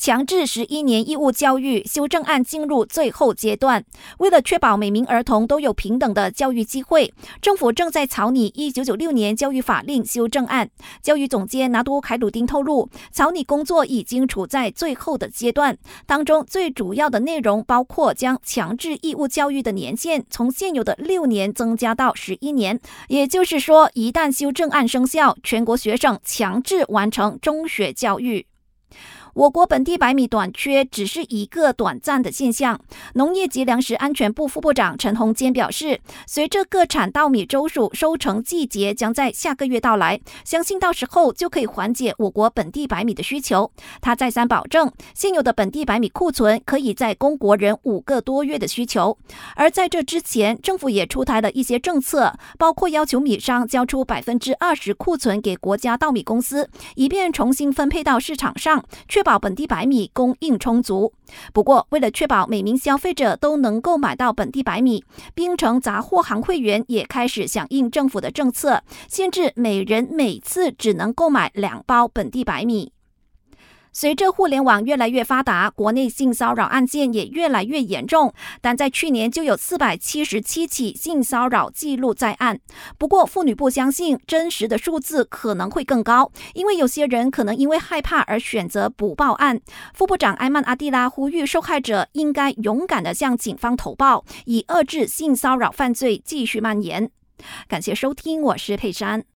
强制十一年义务教育修正案进入最后阶段。为了确保每名儿童都有平等的教育机会，政府正在草拟一九九六年教育法令修正案。教育总监拿督凯鲁丁透露，草拟工作已经处在最后的阶段，当中最主要的内容包括将强制义务教育的年限从现有的六年增加到十一年。也就是说，一旦修正案生效，全国学生强制完成中学教育。我国本地白米短缺只是一个短暂的现象。农业及粮食安全部副部长陈宏坚表示，随着各产稻米周数收成季节将在下个月到来，相信到时候就可以缓解我国本地白米的需求。他再三保证，现有的本地白米库存可以在供国人五个多月的需求。而在这之前，政府也出台了一些政策，包括要求米商交出百分之二十库存给国家稻米公司，以便重新分配到市场上。确保本地白米供应充足。不过，为了确保每名消费者都能够买到本地白米，冰城杂货行会员也开始响应政府的政策，限制每人每次只能购买两包本地白米。随着互联网越来越发达，国内性骚扰案件也越来越严重。但在去年就有四百七十七起性骚扰记录在案。不过，妇女部相信真实的数字可能会更高，因为有些人可能因为害怕而选择不报案。副部长埃曼阿蒂拉呼吁受害者应该勇敢地向警方投报，以遏制性骚扰犯罪继续蔓延。感谢收听，我是佩珊。